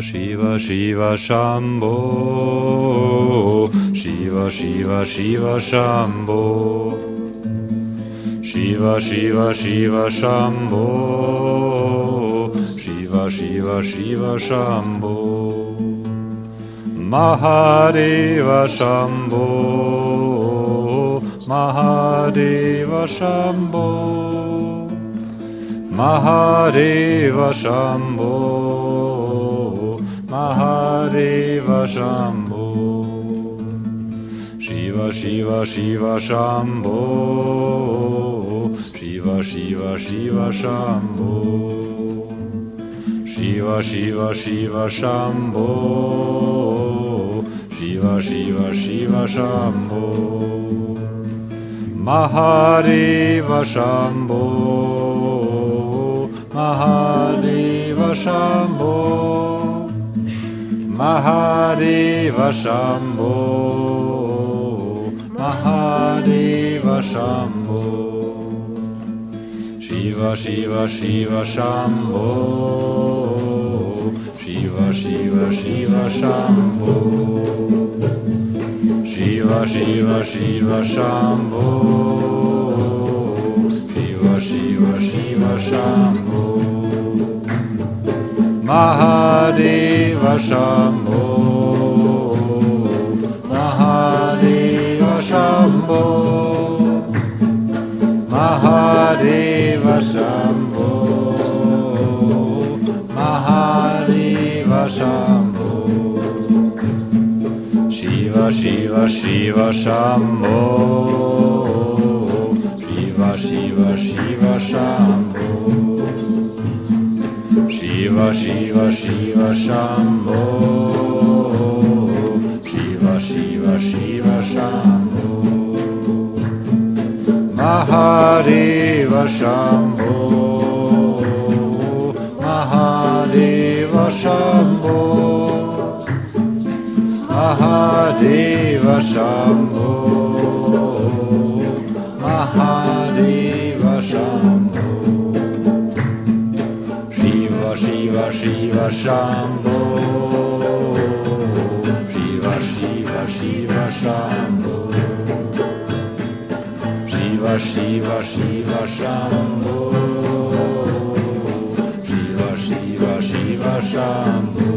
Shiva Shiva Shambho. Shiva Shiva Shiva Shambho. Shiva Shiva Shiva Shambho. Shiva Shiva Shiva Shambho. Mahadeva Shambho. Mahadeva Shambho. Mahadeva Shambho Mahadeva Shambho Shiva Shiva Shiva Shambho Shiva Shiva Shiva Shambho Shiva Shiva Shiva Shambho Shiva Shiva Shiva Shambho Mahadeva Shambho Mahadeva Shambho Mahadeva Shambho. Mahadeva Shambho. Shiva Shiva Shiva Shambho. Shiva Shiva Shiva Shambho. Shiva Shiva Shiva Shambho. Shiva Shiva Shiva Shambho Mahadeva Shambho. Mahadeva Shambho. Mahadeva Shambho. Mahadeva Shambho. Shiva Shiva Shiva Shambho. Shiva Shiva Shiva Shambho Shiva Shiva Shiva Shambho Shiva Shiva Shiva Shambho Mahadeva Shambho Mahadeva Shambho Mahadeva Shambho Shiva Shiva Shambho Shiva Shiva Shiva Shambho Shiva Shiva Shiva Shambho Shiva Shiva Shiva Shambho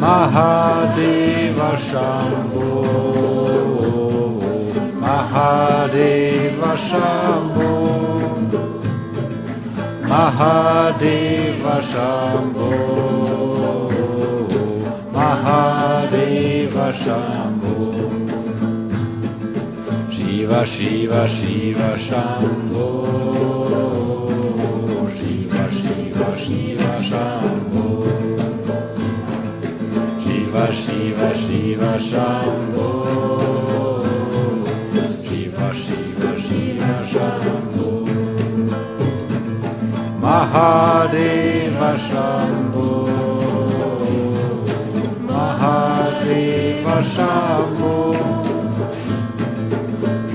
Mahadeva Shambho Mahadeva Shambho Mahadeva Shambho Mahadeva Shambho Shiva Shiva Shiva Shambho. Shiva Shiva Shiva Shambho. Shiva Shiva Shiva Shambho Mahadeva Shambho Mahadeva Shambho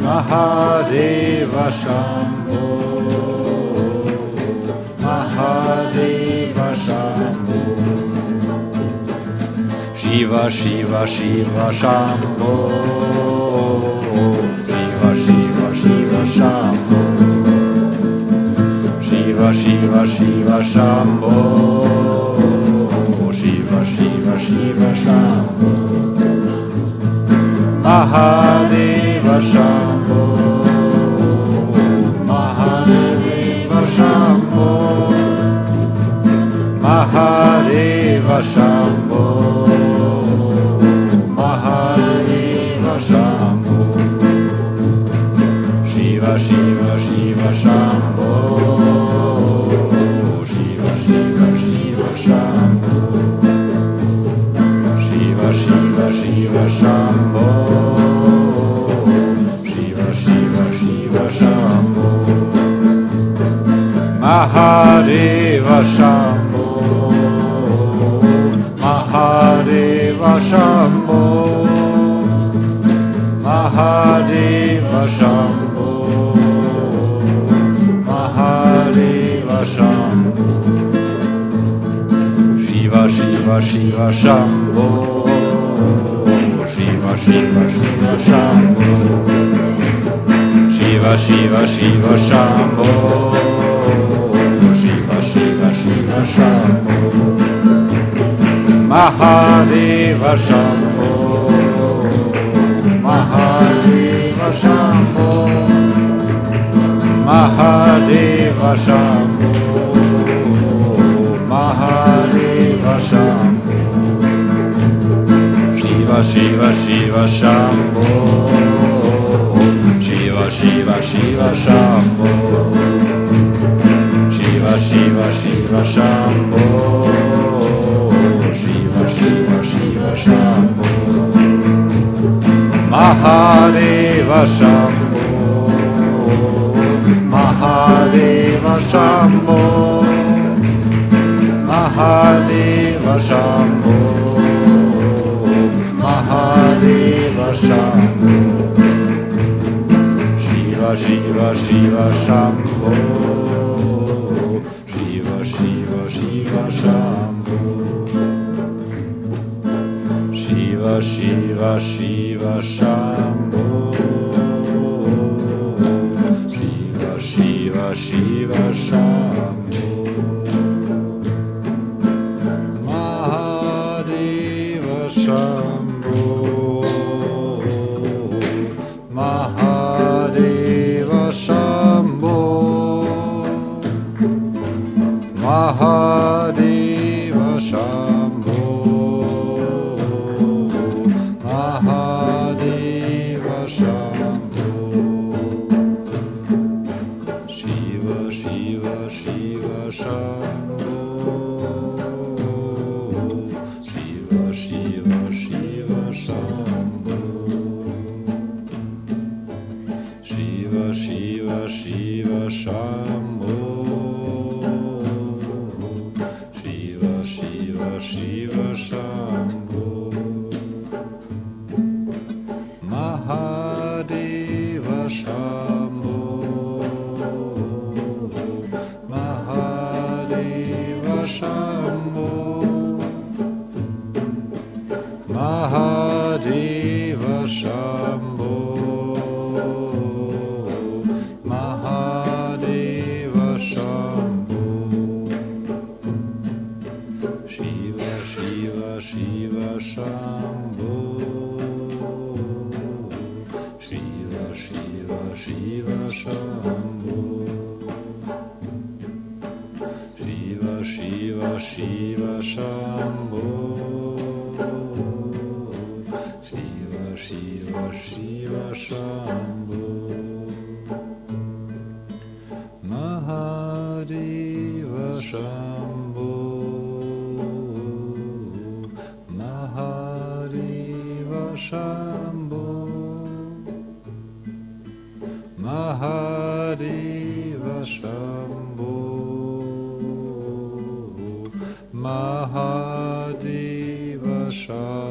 Mahadeva Shambho Mahadeva Shambho Shiva Shiva Shiva Shambho Shiva Shambho Shiva Shiva Shiva Shambho Mahadeva Shambho Mahadeva Shambho Mahadeva Shambho Mahadeva Shambho. Mahadeva Shambho. Mahadeva Shambho. Mahadeva Shambho. Shiva Shiva Shiva Shambho. Shiva Shiva Shiva Shambho. Shiva Shiva Shiva Shambho Shambho Mahadeva Shambho. Mahadeva Shambho. Mahadeva Shambho. Mahadeva Shambho. Shiva Shiva Shiva Shambho. Shiva Shiva Shiva Shambho Shiva Shiva Shambho Shiva Shiva Shiva Shambho Mahadeva Shambho Mahadeva Shambho Mahadeva Shambho Mahadeva Shambho Shiva Shiva Shiva Shambho Shiva Shiva Shiva Shambho Shiva Shiva Shiva Shambho Shiva Shiva Shiva Shambho Mahadeva Shambho Shiva Shambho Mahadeva Shambho Mahadeva Shambho Mahadeva Shambho Mahadeva Shambho